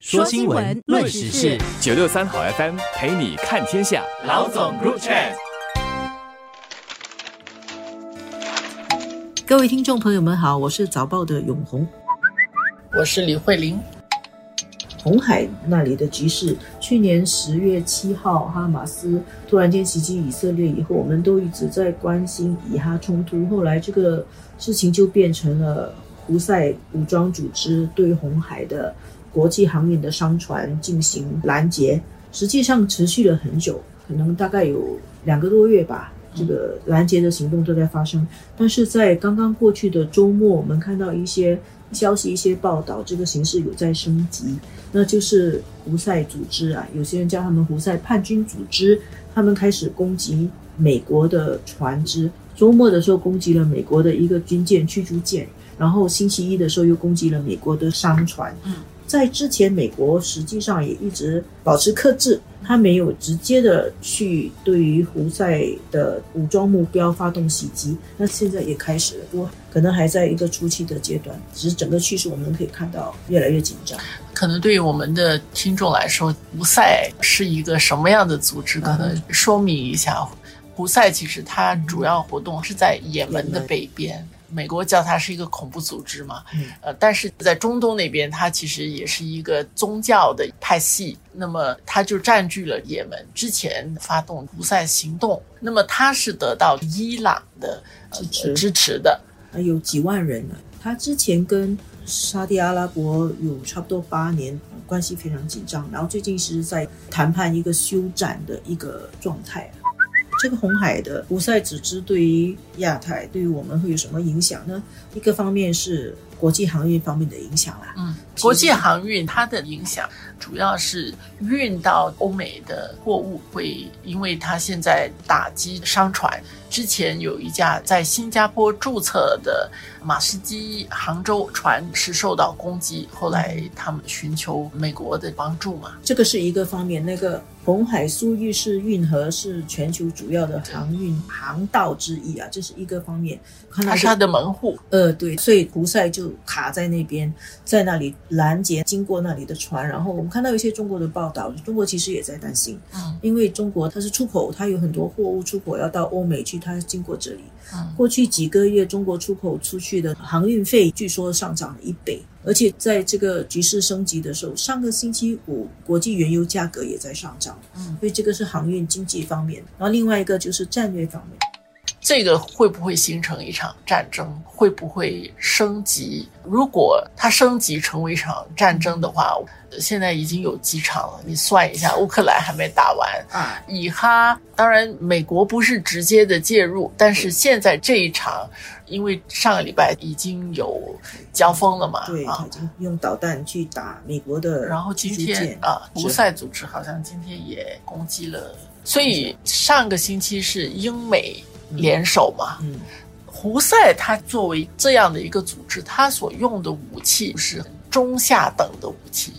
说新闻，论时事，九六三好 FM 陪你看天下。老总 Group Chat，各位听众朋友们好，我是早报的永红，我是李慧玲。红海那里的局势，去年十月七号哈马斯突然间袭击以色列以后，我们都一直在关心以哈冲突，后来这个事情就变成了胡塞武装组织对红海的。国际航运的商船进行拦截，实际上持续了很久，可能大概有两个多月吧。这个拦截的行动都在发生，但是在刚刚过去的周末，我们看到一些消息、一些报道，这个形势有在升级。那就是胡塞组织啊，有些人叫他们胡塞叛军组织，他们开始攻击美国的船只。周末的时候攻击了美国的一个军舰驱逐舰，然后星期一的时候又攻击了美国的商船。嗯。在之前，美国实际上也一直保持克制，他没有直接的去对于胡塞的武装目标发动袭击。那现在也开始了，不过可能还在一个初期的阶段。只是整个趋势我们可以看到越来越紧张。可能对于我们的听众来说，胡塞是一个什么样的组织？可能说明一下，胡塞其实它主要活动是在也门的北边。美国叫它是一个恐怖组织嘛，呃，但是在中东那边，它其实也是一个宗教的派系。那么，它就占据了也门，之前发动胡塞行动，那么它是得到伊朗的支持支持的，有几万人呢。他之前跟沙特阿拉伯有差不多八年关系非常紧张，然后最近是在谈判一个休战的一个状态。这个红海的胡塞组织对于亚太，对于我们会有什么影响呢？一个方面是国际航运方面的影响啦。嗯，国际航运它的影响主要是运到欧美的货物会，因为它现在打击商船。之前有一架在新加坡注册的马士基杭州船是受到攻击，后来他们寻求美国的帮助嘛？这个是一个方面。那个红海苏伊士运河是全球主要的航运航道之一啊，这是一个方面。它是它的门户。呃，对，所以胡塞就卡在那边，在那里拦截经过那里的船。然后我们看到一些中国的报道，中国其实也在担心，嗯，因为中国它是出口，它有很多货物出口要到欧美去。它经过这里，过去几个月中国出口出去的航运费据说上涨了一倍，而且在这个局势升级的时候，上个星期五国际原油价格也在上涨，嗯，所以这个是航运经济方面，然后另外一个就是战略方面。这个会不会形成一场战争？会不会升级？如果它升级成为一场战争的话，现在已经有几场了。你算一下，乌克兰还没打完啊。以哈，当然美国不是直接的介入，但是现在这一场，因为上个礼拜已经有交锋了嘛，对，已经用导弹去打美国的。然后今天啊，胡塞组织好像今天也攻击了，所以上个星期是英美。联手嘛，嗯，胡塞他作为这样的一个组织，他所用的武器是中下等的武器，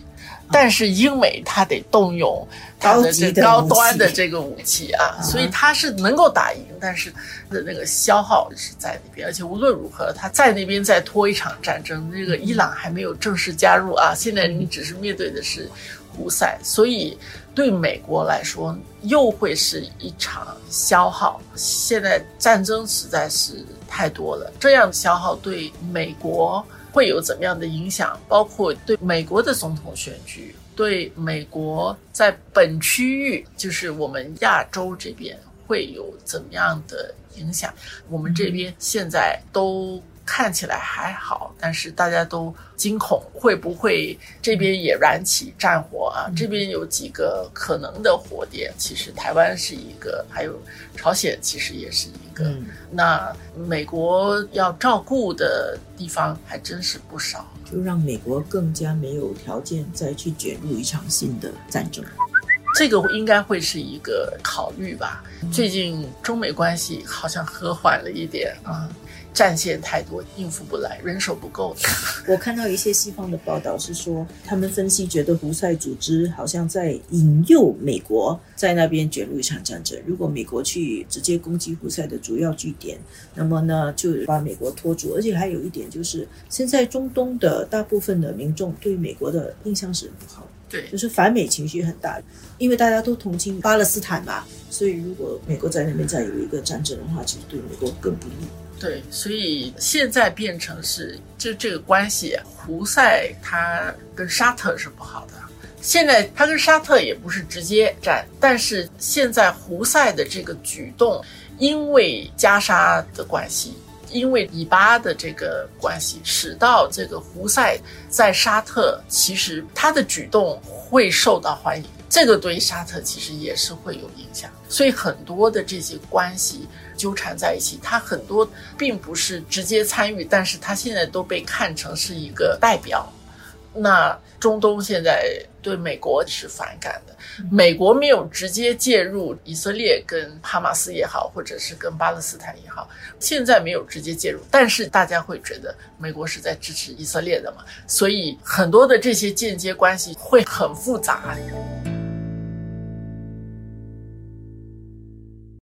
但是英美他得动用高级的高端的这个武器啊，所以他是能够打赢，但是的那个消耗是在那边，而且无论如何，他在那边再拖一场战争，那个伊朗还没有正式加入啊，现在你只是面对的是胡塞，所以。对美国来说，又会是一场消耗。现在战争实在是太多了，这样消耗对美国会有怎么样的影响？包括对美国的总统选举，对美国在本区域，就是我们亚洲这边会有怎么样的影响？我们这边现在都。看起来还好，但是大家都惊恐，会不会这边也燃起战火啊？这边有几个可能的火点，其实台湾是一个，还有朝鲜其实也是一个。那美国要照顾的地方还真是不少，就让美国更加没有条件再去卷入一场新的战争。这个应该会是一个考虑吧。最近中美关系好像和缓了一点啊。战线太多，应付不来，人手不够。我看到一些西方的报道是说，他们分析觉得胡塞组织 好像在引诱美国在那边卷入一场战争。如果美国去直接攻击胡塞的主要据点，那么呢就把美国拖住。而且还有一点就是，现在中东的大部分的民众对美国的印象是不好，对，就是反美情绪很大，因为大家都同情巴勒斯坦嘛。所以如果美国在那边再有一个战争的话，其实对美国更不利。对，所以现在变成是就这个关系，胡塞他跟沙特是不好的。现在他跟沙特也不是直接战，但是现在胡塞的这个举动，因为加沙的关系，因为以巴的这个关系，使到这个胡塞在沙特其实他的举动会受到欢迎，这个对沙特其实也是会有影响。所以很多的这些关系。纠缠在一起，他很多并不是直接参与，但是他现在都被看成是一个代表。那中东现在对美国是反感的，美国没有直接介入以色列跟哈马斯也好，或者是跟巴勒斯坦也好，现在没有直接介入，但是大家会觉得美国是在支持以色列的嘛，所以很多的这些间接关系会很复杂。